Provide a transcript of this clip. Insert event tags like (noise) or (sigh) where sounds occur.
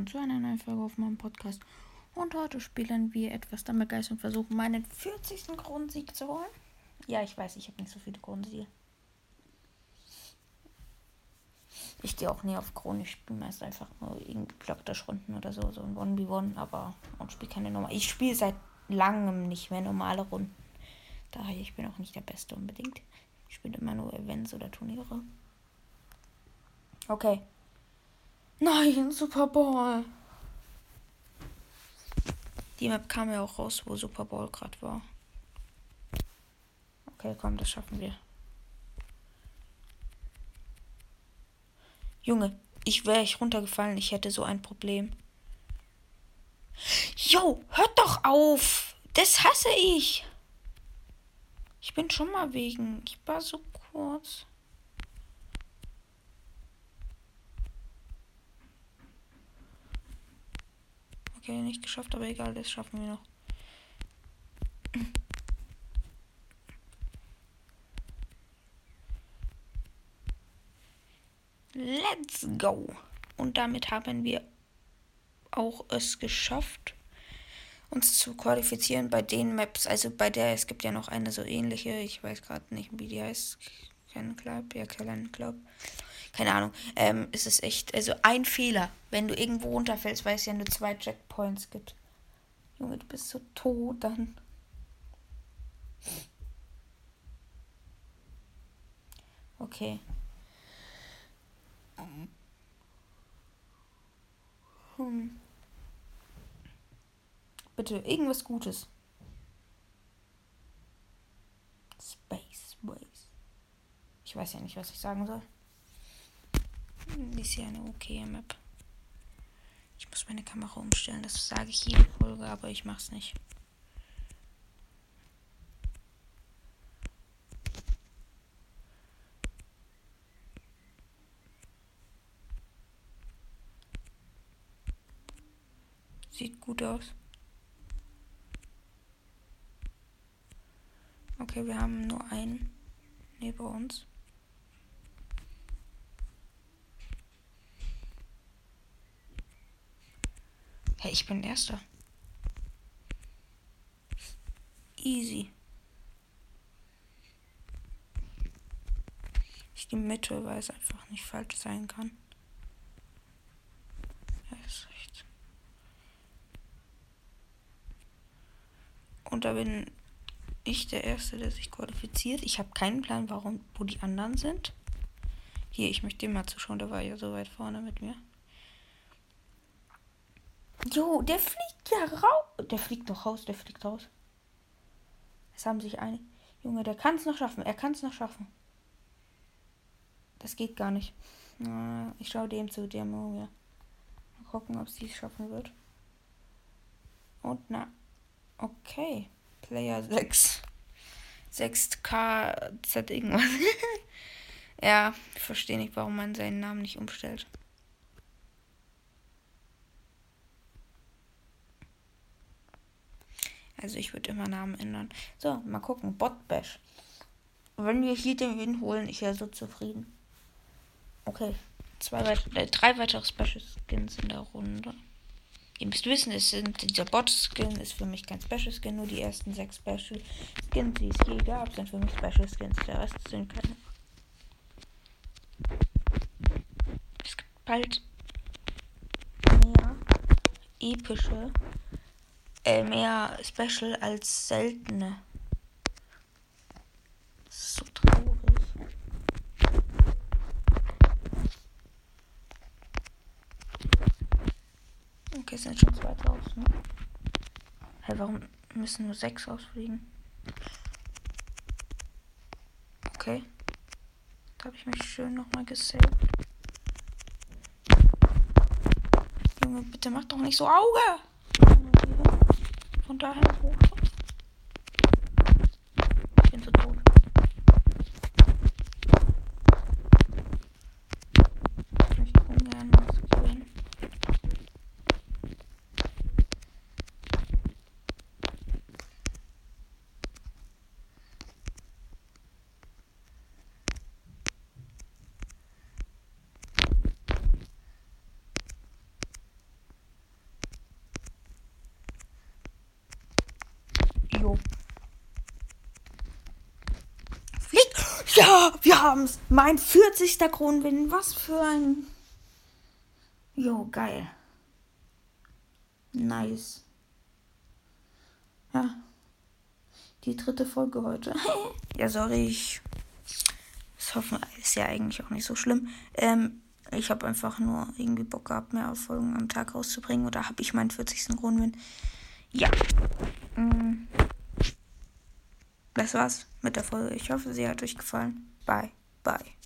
willkommen zu einer neuen Folge auf meinem Podcast. Und heute spielen wir etwas damit Geist und versuchen meinen 40. Grundsieg zu holen. Ja, ich weiß, ich habe nicht so viele Grundsiege. Ich gehe auch nie auf Krone, ich spiele meist einfach nur irgendwie Blockdash-Runden oder so, so ein 1v1, aber und spiele keine Nummer. Ich spiele seit langem nicht mehr normale Runden. Daher, ich bin auch nicht der Beste unbedingt. Ich spiele immer nur Events oder Turniere. Okay. Nein, Super Bowl. Die Map kam ja auch raus, wo Super Bowl gerade war. Okay, komm, das schaffen wir. Junge, ich wäre ich runtergefallen, ich hätte so ein Problem. Jo, hört doch auf! Das hasse ich! Ich bin schon mal wegen. Ich war so kurz. Okay, nicht geschafft, aber egal, das schaffen wir noch. Let's go. Und damit haben wir auch es geschafft, uns zu qualifizieren bei den Maps. Also bei der, es gibt ja noch eine so ähnliche, ich weiß gerade nicht, wie die heißt. Kein Club, ja, kein Club keine Ahnung, ähm, ist es echt, also ein Fehler, wenn du irgendwo runterfällst, weil es ja nur zwei Checkpoints gibt. Junge, du bist so tot dann. Okay. Hm. Bitte, irgendwas Gutes. Space Ways. Ich weiß ja nicht, was ich sagen soll. Ist ja eine okay Map. Ich muss meine Kamera umstellen, das sage ich jede Folge, aber ich mach's nicht. Sieht gut aus. Okay, wir haben nur einen neben uns. Hey, ich bin Erster. Easy. Ich gehe Mitte, weil es einfach nicht falsch sein kann. Ja, ist recht. Und da bin ich der Erste, der sich qualifiziert. Ich habe keinen Plan, warum, wo die anderen sind. Hier, ich möchte dem mal zuschauen, der war ja so weit vorne mit mir. Jo, der fliegt ja raus. Der fliegt doch raus, der fliegt raus. Es haben sich eine. Junge, der kann es noch schaffen. Er kann es noch schaffen. Das geht gar nicht. Ich schaue dem zu, der Mumie. Mal gucken, ob sie es schaffen wird. Und na. Okay. Player 6. 6K Z irgendwas. (laughs) ja, ich verstehe nicht, warum man seinen Namen nicht umstellt. Also ich würde immer Namen ändern. So, mal gucken. Botbash. Wenn wir hier den Win holen, ich wäre so zufrieden. Okay. Zwei äh, drei weitere Special Skins in der Runde. Ihr müsst wissen, es sind dieser Bot-Skin ist für mich kein Special Skin, nur die ersten sechs Special Skins, die es je gab, sind für mich Special Skins. Der Rest sind keine. Es gibt bald mehr epische äh, mehr Special als seltene. So traurig. Okay, es sind schon zwei draußen. Hey, warum müssen nur sechs ausfliegen? Okay. Da habe ich mich schön nochmal gesaved. Junge, bitte mach doch nicht so Auge! Von daher hoch. Ich bin so tot. Ich möchte ungern maskieren. Jo. Fliegt. Ja, wir haben's. Mein 40. Kronenwin. Was für ein. Jo, geil. Nice. Ja. Die dritte Folge heute. (laughs) ja, sorry, ich. Das hoffen, ist ja eigentlich auch nicht so schlimm. Ähm, ich habe einfach nur irgendwie Bock gehabt, mehr Folgen am Tag rauszubringen. Oder habe ich meinen 40. Kronenwin? Ja. Mm. Das war's mit der Folge. Ich hoffe, sie hat euch gefallen. Bye. Bye.